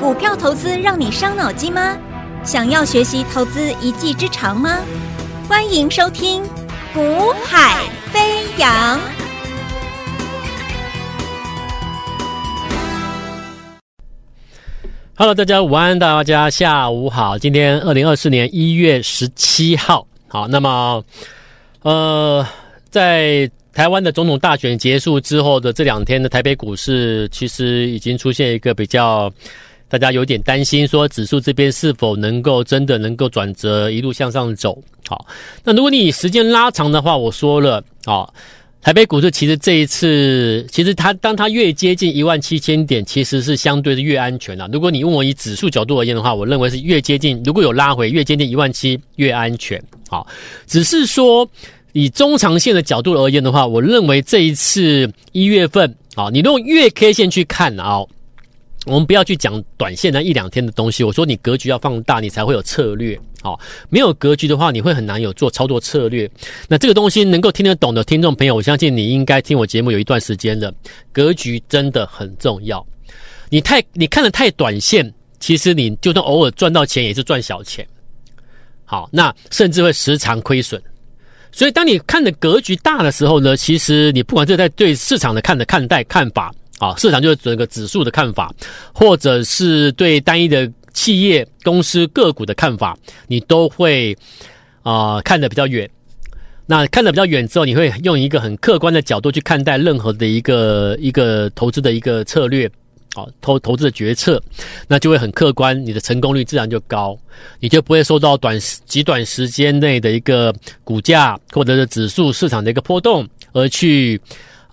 股票投资让你伤脑筋吗？想要学习投资一技之长吗？欢迎收听《股海飞扬》。Hello，大家午安，大家下午好。今天二零二四年一月十七号，好，那么呃，在。台湾的总统大选结束之后的这两天的台北股市，其实已经出现一个比较，大家有点担心，说指数这边是否能够真的能够转折，一路向上走。好，那如果你时间拉长的话，我说了，啊，台北股市其实这一次，其实它当它越接近一万七千点，其实是相对的越安全了。如果你问我以指数角度而言的话，我认为是越接近，如果有拉回，越接近一万七越安全。好，只是说。以中长线的角度而言的话，我认为这一次一月份啊，你用月 K 线去看啊，我们不要去讲短线那一两天的东西。我说你格局要放大，你才会有策略。好，没有格局的话，你会很难有做操作策略。那这个东西能够听得懂的听众朋友，我相信你应该听我节目有一段时间了。格局真的很重要。你太你看得太短线，其实你就算偶尔赚到钱，也是赚小钱。好，那甚至会时常亏损。所以，当你看的格局大的时候呢，其实你不管是在对市场的看的看待看法啊，市场就是整个指数的看法，或者是对单一的企业公司个股的看法，你都会啊、看得比较远。那看得比较远之后，你会用一个很客观的角度去看待任何的一个一个投资的一个策略。好，投投资的决策，那就会很客观，你的成功率自然就高，你就不会受到短时极短时间内的一个股价或者是指数市场的一个波动而去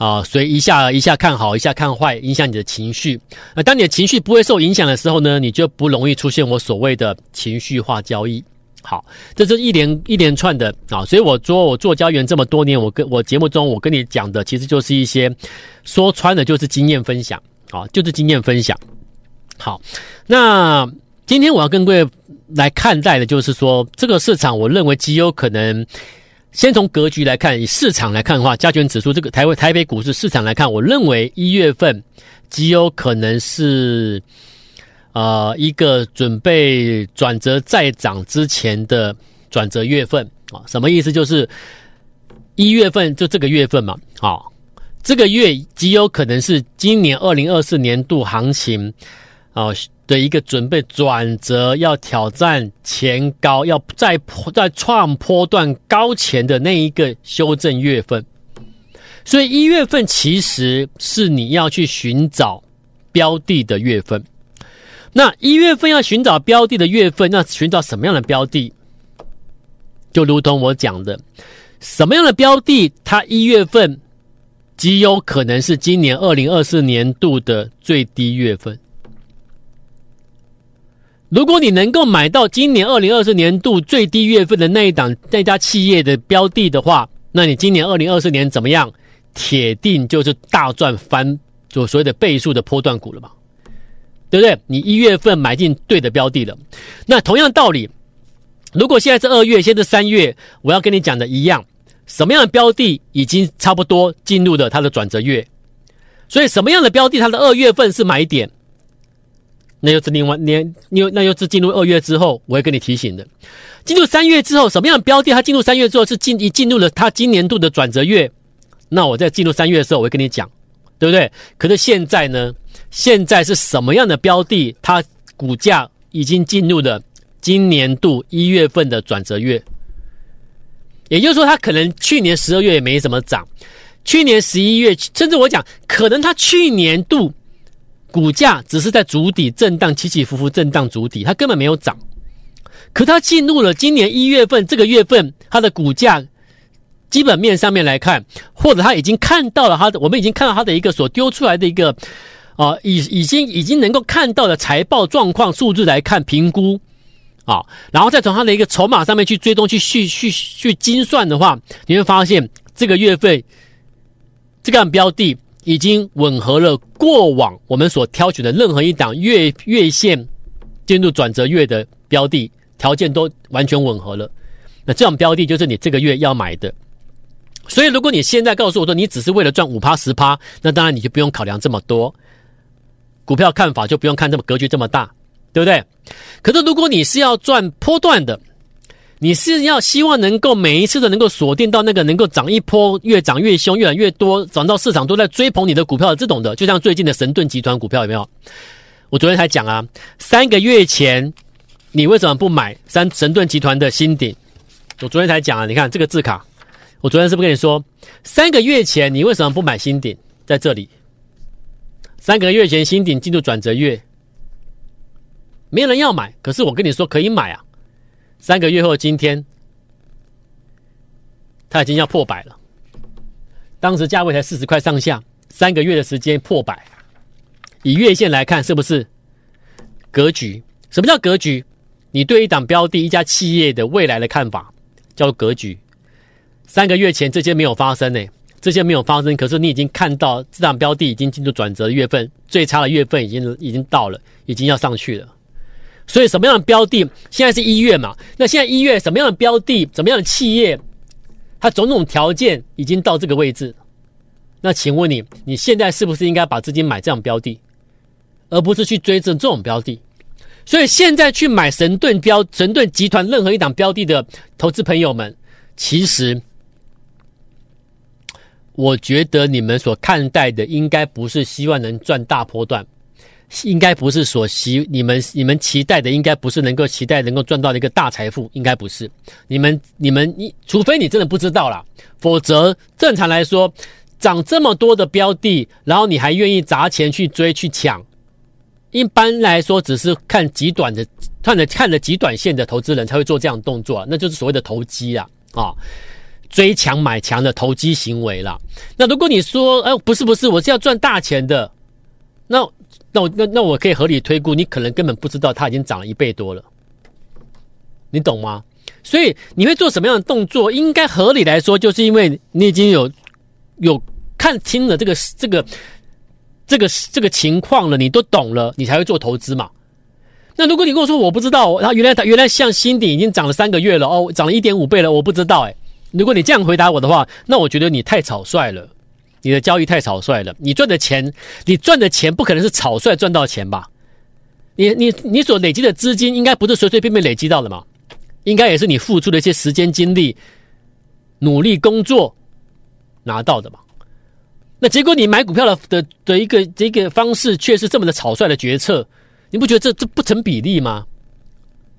啊，所以一下一下看好，一下看坏，影响你的情绪。那当你的情绪不会受影响的时候呢，你就不容易出现我所谓的情绪化交易。好，这是一连一连串的啊，所以我做我做交易员这么多年，我跟我节目中我跟你讲的，其实就是一些说穿了就是经验分享。啊，就是经验分享。好，那今天我要跟各位来看待的，就是说这个市场，我认为极有可能，先从格局来看，以市场来看的话，加权指数这个台湾台北股市市场来看，我认为一月份极有可能是，呃，一个准备转折再涨之前的转折月份啊。什么意思？就是一月份就这个月份嘛，好。这个月极有可能是今年二零二四年度行情啊的一个准备转折，要挑战前高，要再再创波段高前的那一个修正月份。所以一月份其实是你要去寻找标的的月份。那一月份要寻找标的的月份，那寻找什么样的标的？就如同我讲的，什么样的标的，它一月份。极有可能是今年二零二四年度的最低月份。如果你能够买到今年二零二四年度最低月份的那一档那家企业的标的的话，那你今年二零二四年怎么样？铁定就是大赚翻，就所谓的倍数的波段股了嘛，对不对？你一月份买进对的标的了。那同样道理，如果现在是二月，现在是三月，我要跟你讲的一样。什么样的标的已经差不多进入了它的转折月，所以什么样的标的它的二月份是买点，那又是另外年，又那又是进入二月之后，我会跟你提醒的。进入三月之后，什么样的标的它进入三月之后是进一进入了它今年度的转折月，那我在进入三月的时候，我会跟你讲，对不对？可是现在呢，现在是什么样的标的，它股价已经进入了今年度一月份的转折月。也就是说，它可能去年十二月也没什么涨，去年十一月，甚至我讲，可能它去年度股价只是在足底震荡，起起伏伏震荡筑底，它根本没有涨。可它进入了今年一月份这个月份，它的股价基本面上面来看，或者它已经看到了它的，我们已经看到它的一个所丢出来的一个啊、已已经已经能够看到的财报状况数字来看评估。啊，然后再从它的一个筹码上面去追踪、去去去去精算的话，你会发现这个月份这个标的已经吻合了过往我们所挑选的任何一档月月线进入转折月的标的条件都完全吻合了。那这种标的就是你这个月要买的。所以，如果你现在告诉我说你只是为了赚五趴十趴，那当然你就不用考量这么多。股票看法就不用看这么格局这么大，对不对？可是如果你是要赚波段的，你是要希望能够每一次都能够锁定到那个能够涨一波越涨越凶、越来越多，涨到市场都在追捧你的股票的这种的，就像最近的神盾集团股票有没有？我昨天才讲啊，三个月前你为什么不买三神盾集团的新顶？我昨天才讲啊，你看这个字卡，我昨天是不是跟你说，三个月前你为什么不买新顶？在这里，三个月前新顶进入转折月，没有人要买，可是我跟你说可以买啊。三个月后，今天它已经要破百了。当时价位才四十块上下，三个月的时间破百，以月线来看，是不是格局？什么叫格局？你对一档标的、一家企业的未来的看法叫格局。三个月前这些没有发生呢，这些没有发生，可是你已经看到这档标的已经进入转折的月份，最差的月份已经已经到了，已经要上去了。所以什么样的标的？现在是一月嘛？那现在一月什么样的标的？什么样的企业？它种种条件已经到这个位置。那请问你，你现在是不是应该把资金买这样标的，而不是去追这这种标的？所以现在去买神盾标、神盾集团任何一档标的的投资朋友们，其实我觉得你们所看待的，应该不是希望能赚大波段。应该不是所希你们你们期待的，应该不是能够期待能够赚到的一个大财富，应该不是。你们你们你，除非你真的不知道啦，否则正常来说，涨这么多的标的，然后你还愿意砸钱去追去抢，一般来说只是看极短的看着看着极短线的投资人才会做这样的动作，那就是所谓的投机啊啊，追强买强的投机行为啦。那如果你说，哎，不是不是，我是要赚大钱的，那。那我那那我可以合理推估，你可能根本不知道它已经涨了一倍多了，你懂吗？所以你会做什么样的动作？应该合理来说，就是因为你已经有有看清了这个这个这个这个情况了，你都懂了，你才会做投资嘛。那如果你跟我说我不知道，然后原来它原来像新鼎已经涨了三个月了哦，涨了一点五倍了，我不知道哎。如果你这样回答我的话，那我觉得你太草率了。你的交易太草率了，你赚的钱，你赚的钱不可能是草率赚到钱吧？你你你所累积的资金，应该不是随随便便累积到的嘛？应该也是你付出的一些时间精力、努力工作拿到的嘛？那结果你买股票的的的一个这个方式，却是这么的草率的决策，你不觉得这这不成比例吗？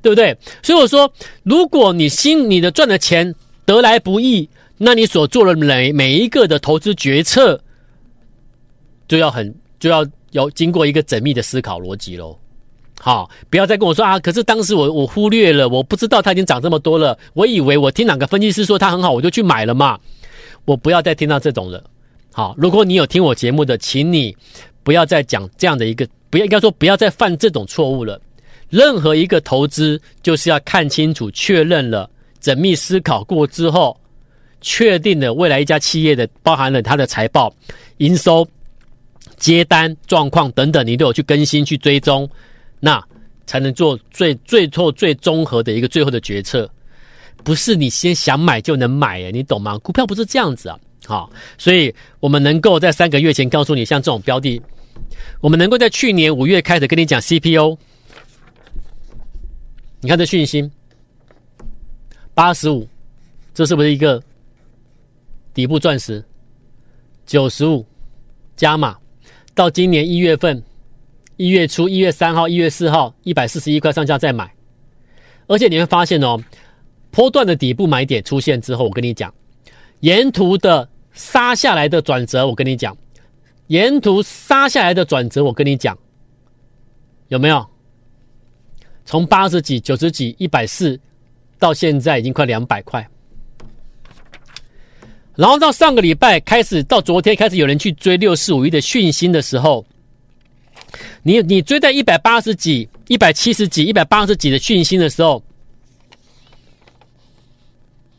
对不对？所以我说，如果你心你的赚的钱得来不易。那你所做的每每一个的投资决策，就要很就要要经过一个缜密的思考逻辑喽。好，不要再跟我说啊！可是当时我我忽略了，我不知道它已经涨这么多了。我以为我听哪个分析师说它很好，我就去买了嘛。我不要再听到这种了。好，如果你有听我节目的，请你不要再讲这样的一个，不要应该说不要再犯这种错误了。任何一个投资就是要看清楚、确认了、缜密思考过之后。确定了未来一家企业的包含了它的财报、营收、接单状况等等，你都有去更新、去追踪，那才能做最最后最综合的一个最后的决策。不是你先想买就能买诶，你懂吗？股票不是这样子啊！好，所以我们能够在三个月前告诉你，像这种标的，我们能够在去年五月开始跟你讲 CPO，你看这讯息，八十五，这是不是一个？底部钻石九十五加码，到今年一月份一月初一月三号一月四号一百四十一块上下再买，而且你会发现哦，波段的底部买点出现之后，我跟你讲，沿途的杀下来的转折，我跟你讲，沿途杀下来的转折，我跟你讲，有没有？从八十几、九十几、一百四，到现在已经快两百块。然后到上个礼拜开始，到昨天开始有人去追六四五一的讯息的时候，你你追在一百八十几、一百七十几、一百八十几的讯息的时候，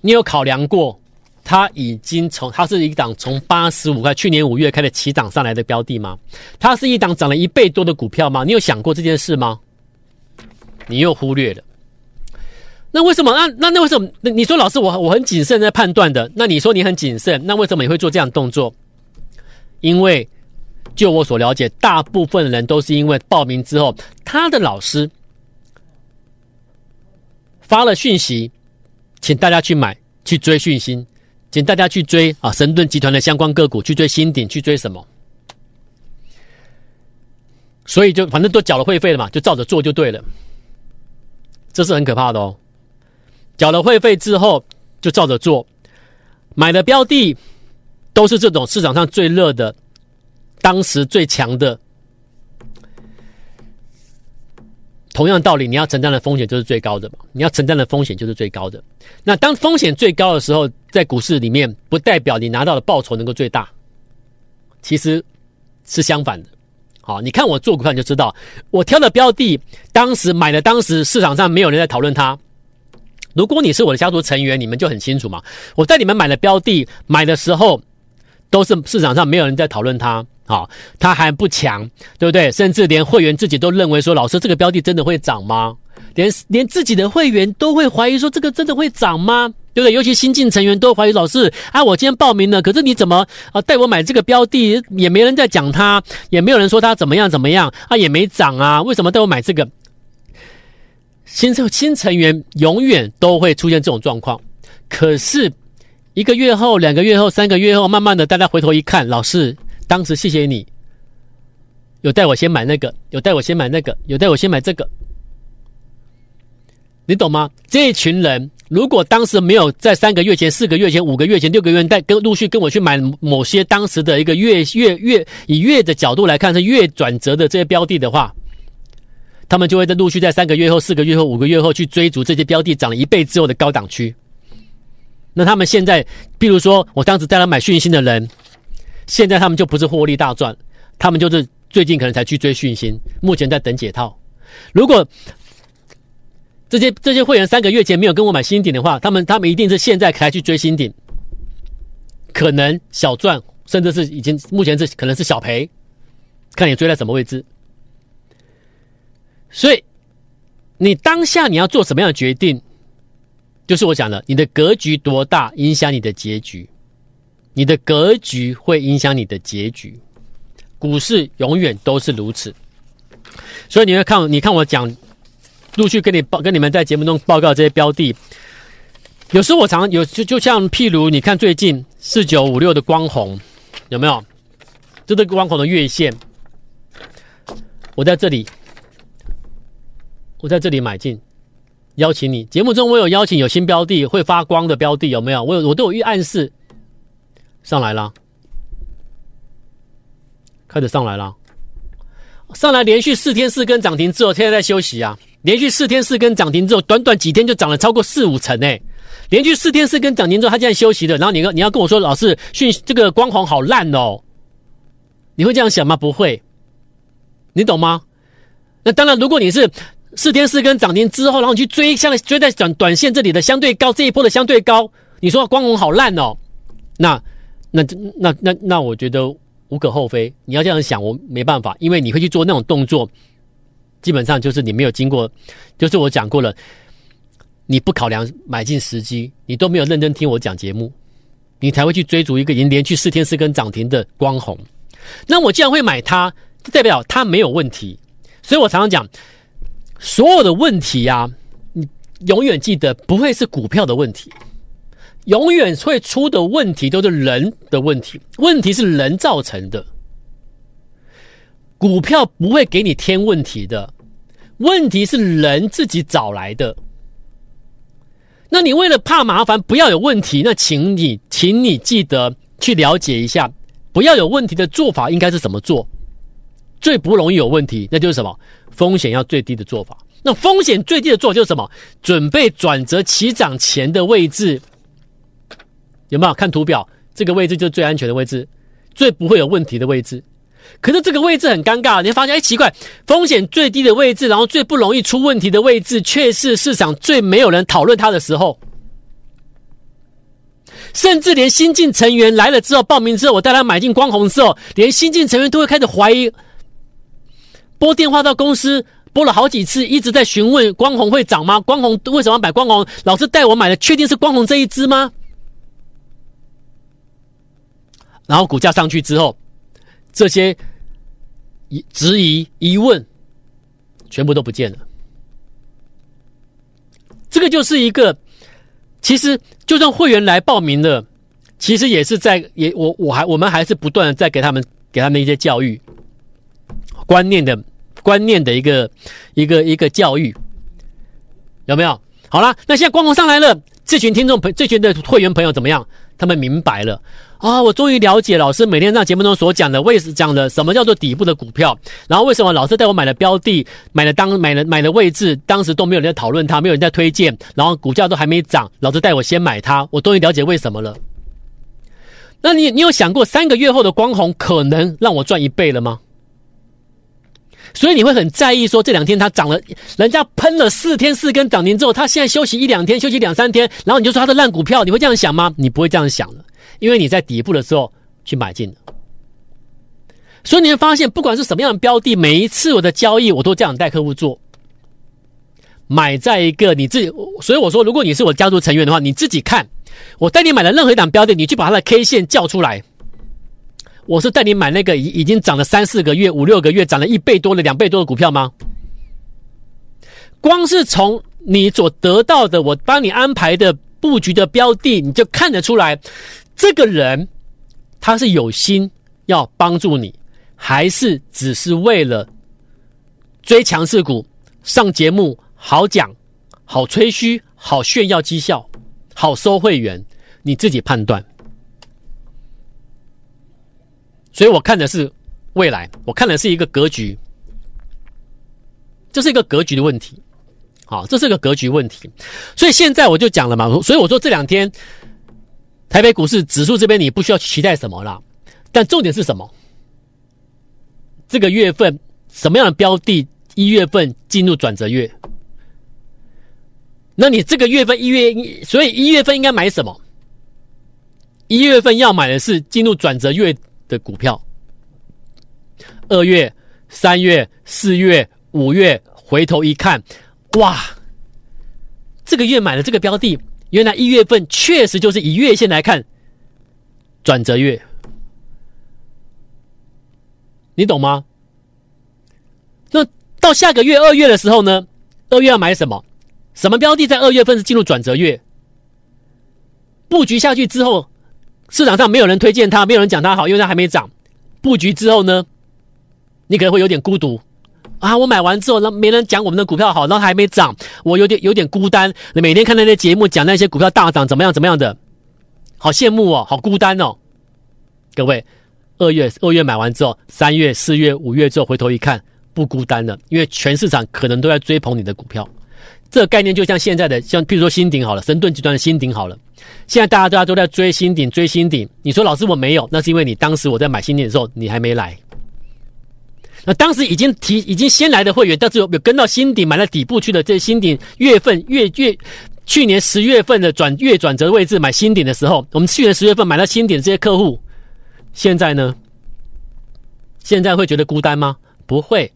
你有考量过，它已经从它是一档从八十五块去年五月开始起涨上来的标的吗？它是一档涨了一倍多的股票吗？你有想过这件事吗？你又忽略了。那为什么？那那那为什么？那你说老师，我我很谨慎在判断的。那你说你很谨慎，那为什么你会做这样动作？因为就我所了解，大部分人都是因为报名之后，他的老师发了讯息，请大家去买，去追讯息，请大家去追啊神盾集团的相关个股，去追新鼎，去追什么？所以就反正都缴了会费了嘛，就照着做就对了。这是很可怕的哦。缴了会费之后就照着做，买的标的都是这种市场上最热的。当时最强的，同样道理，你要承担的风险就是最高的嘛。你要承担的风险就是最高的。那当风险最高的时候，在股市里面，不代表你拿到的报酬能够最大，其实是相反的。好，你看我做股票你就知道，我挑的标的，当时买的，当时市场上没有人在讨论它。如果你是我的家族成员，你们就很清楚嘛。我在你们买的标的买的时候，都是市场上没有人在讨论它。好，它还不强，对不对？甚至连会员自己都认为说，老师这个标的真的会涨吗？连连自己的会员都会怀疑说，这个真的会涨吗？对不对？尤其新进成员都怀疑老师啊，我今天报名了，可是你怎么啊带我买这个标的，也没人在讲它，也没有人说它怎么样怎么样啊，也没涨啊，为什么带我买这个？新成新成员永远都会出现这种状况，可是一个月后、两个月后、三个月后，慢慢的大家回头一看，老师。当时谢谢你，有带我先买那个，有带我先买那个，有带我先买这个，你懂吗？这一群人如果当时没有在三个月前、四个月前、五个月前、六个月带跟陆续跟我去买某些当时的一个月月月以月的角度来看是月转折的这些标的的话，他们就会在陆续在三个月后、四个月后、五个月后去追逐这些标的涨了一倍之后的高档区。那他们现在，比如说我当时带他买讯芯的人。现在他们就不是获利大赚，他们就是最近可能才去追讯芯，目前在等解套。如果这些这些会员三个月前没有跟我买新顶的话，他们他们一定是现在才去追新顶，可能小赚，甚至是已经目前是可能是小赔，看你追在什么位置。所以你当下你要做什么样的决定，就是我讲的，你的格局多大，影响你的结局。你的格局会影响你的结局，股市永远都是如此。所以你会看，你看我讲，陆续跟你报，跟你们在节目中报告这些标的。有时候我常有就就像譬如，你看最近四九五六的光弘有没有？这个光弘的月线，我在这里，我在这里买进，邀请你。节目中我有邀请有新标的会发光的标的有没有？我有我都有预暗示。上来了，开始上来了，上来连续四天四根涨停之后，现在在休息啊。连续四天四根涨停之后，短短几天就涨了超过四五成诶。连续四天四根涨停之后，它现在休息的。然后你你要跟我说，老师讯这个光环好烂哦，你会这样想吗？不会，你懂吗？那当然，如果你是四天四根涨停之后，然后你去追下来追在短短线这里的相对高这一波的相对高，你说光弘好烂哦，那。那那那那，我觉得无可厚非。你要这样想，我没办法，因为你会去做那种动作，基本上就是你没有经过，就是我讲过了，你不考量买进时机，你都没有认真听我讲节目，你才会去追逐一个已经连续四天四根涨停的光弘。那我既然会买它，代表它没有问题。所以我常常讲，所有的问题呀、啊，你永远记得不会是股票的问题。永远会出的问题都是人的问题，问题是人造成的。股票不会给你添问题的，问题是人自己找来的。那你为了怕麻烦，不要有问题，那请你，请你记得去了解一下，不要有问题的做法应该是怎么做？最不容易有问题，那就是什么？风险要最低的做法。那风险最低的做法就是什么？准备转折起涨前的位置。有没有看图表？这个位置就是最安全的位置，最不会有问题的位置。可是这个位置很尴尬，你会发现，哎，奇怪，风险最低的位置，然后最不容易出问题的位置，却是市场最没有人讨论它的时候。甚至连新进成员来了之后，报名之后，我带他买进光红之后，连新进成员都会开始怀疑。拨电话到公司，拨了好几次，一直在询问光弘会涨吗？光弘为什么买光弘？老师带我买的，确定是光弘这一支吗？然后股价上去之后，这些疑、质疑、疑问，全部都不见了。这个就是一个，其实就算会员来报名了，其实也是在也我我还我们还是不断的在给他们给他们一些教育观念的观念的一个一个一个教育，有没有？好了，那现在光红上来了，这群听众朋这群的会员朋友怎么样？他们明白了啊！我终于了解老师每天在节目中所讲的，为什讲的什么叫做底部的股票，然后为什么老师带我买的标的、买了当买了买了位置，当时都没有人在讨论它，没有人在推荐，然后股价都还没涨，老师带我先买它，我终于了解为什么了。那你你有想过三个月后的光红可能让我赚一倍了吗？所以你会很在意说这两天它涨了，人家喷了四天四根涨停之后，它现在休息一两天，休息两三天，然后你就说它的烂股票，你会这样想吗？你不会这样想的，因为你在底部的时候去买进了。所以你会发现，不管是什么样的标的，每一次我的交易我都这样带客户做，买在一个你自己。所以我说，如果你是我家族成员的话，你自己看，我带你买的任何一档标的，你去把它的 K 线叫出来。我是带你买那个已已经涨了三四个月、五六个月，涨了一倍多了、两倍多的股票吗？光是从你所得到的，我帮你安排的布局的标的，你就看得出来，这个人他是有心要帮助你，还是只是为了追强势股、上节目、好讲、好吹嘘、好炫耀绩效、好收会员？你自己判断。所以我看的是未来，我看的是一个格局，这是一个格局的问题，好，这是一个格局问题。所以现在我就讲了嘛，所以我说这两天台北股市指数这边你不需要期待什么啦，但重点是什么？这个月份什么样的标的？一月份进入转折月，那你这个月份一月，所以一月份应该买什么？一月份要买的是进入转折月。的股票，二月、三月、四月、五月，回头一看，哇，这个月买了这个标的，原来一月份确实就是以月线来看转折月，你懂吗？那到下个月二月的时候呢？二月要买什么？什么标的在二月份是进入转折月？布局下去之后。市场上没有人推荐它，没有人讲它好，因为它还没涨。布局之后呢，你可能会有点孤独啊！我买完之后，那没人讲我们的股票好，然后还没涨，我有点有点孤单。你每天看那些节目，讲那些股票大涨怎么样怎么样的，好羡慕哦，好孤单哦。各位，二月二月买完之后，三月、四月、五月之后回头一看，不孤单了，因为全市场可能都在追捧你的股票。这个概念就像现在的，像譬如说新鼎好了，神盾集团的新鼎好了。现在大家大家都在追新顶，追新顶。你说老师我没有，那是因为你当时我在买新顶的时候，你还没来。那当时已经提已经先来的会员，但是有有跟到新顶买了底部去的这新顶月份月月去年十月份的转月转折位置买新顶的时候，我们去年十月份买了新顶这些客户，现在呢？现在会觉得孤单吗？不会，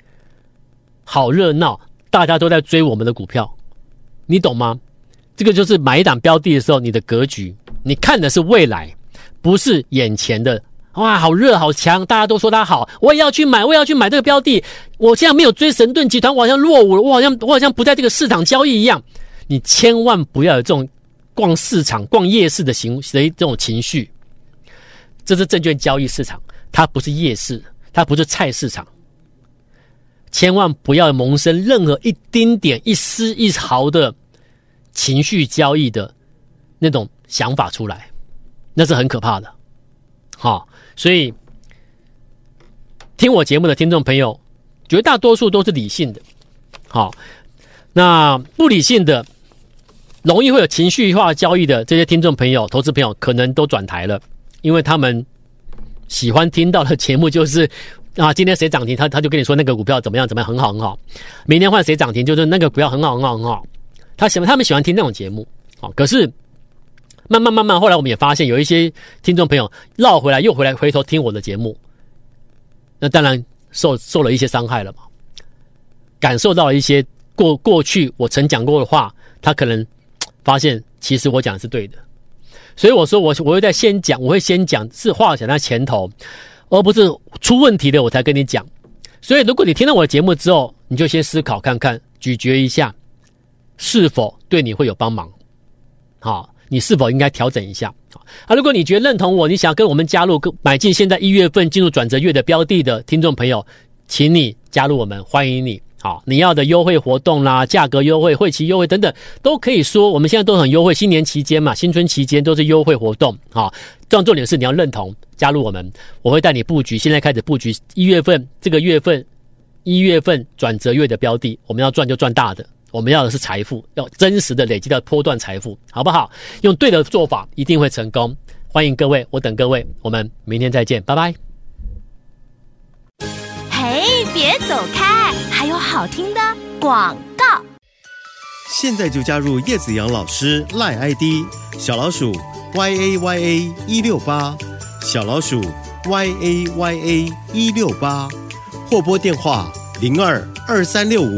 好热闹，大家都在追我们的股票。你懂吗？这个就是买一档标的的时候，你的格局，你看的是未来，不是眼前的。哇，好热，好强，大家都说它好，我也要去买，我也要去买这个标的。我现在没有追神盾集团，我好像落伍了，我好像我好像不在这个市场交易一样。你千万不要有这种逛市场、逛夜市的行为这种情绪。这是证券交易市场，它不是夜市，它不是菜市场。千万不要萌生任何一丁点、一丝一毫的情绪交易的那种想法出来，那是很可怕的。好，所以听我节目的听众朋友，绝大多数都是理性的。好，那不理性的、容易会有情绪化交易的这些听众朋友、投资朋友，可能都转台了，因为他们喜欢听到的节目就是。啊，今天谁涨停，他他就跟你说那个股票怎么样怎么样，很好很好。明天换谁涨停，就是那个股票很好很好很好。他喜欢他们喜欢听那种节目，好，可是慢慢慢慢，后来我们也发现有一些听众朋友绕回来又回来回头听我的节目，那当然受受了一些伤害了嘛，感受到了一些过过去我曾讲过的话，他可能发现其实我讲的是对的，所以我说我我会在先讲，我会先讲是话讲在前头。而不是出问题的我才跟你讲，所以，如果你听了我的节目之后，你就先思考看看，咀嚼一下，是否对你会有帮忙？好，你是否应该调整一下？啊，如果你觉得认同我，你想跟我们加入，买进现在一月份进入转折月的标的的听众朋友，请你加入我们，欢迎你。好，你要的优惠活动啦，价格优惠、会期优惠等等，都可以说。我们现在都很优惠，新年期间嘛，新春期间都是优惠活动。好，重重点是你要认同加入我们，我会带你布局。现在开始布局一月份这个月份，一月份转折月的标的，我们要赚就赚大的，我们要的是财富，要真实的累积到波段财富，好不好？用对的做法，一定会成功。欢迎各位，我等各位，我们明天再见，拜拜。嘿，别走开，还有好听的广告。现在就加入叶子阳老师赖 ID 小老鼠 y a y a 一六八小老鼠 y a y a 一六八或拨电话零二二三六五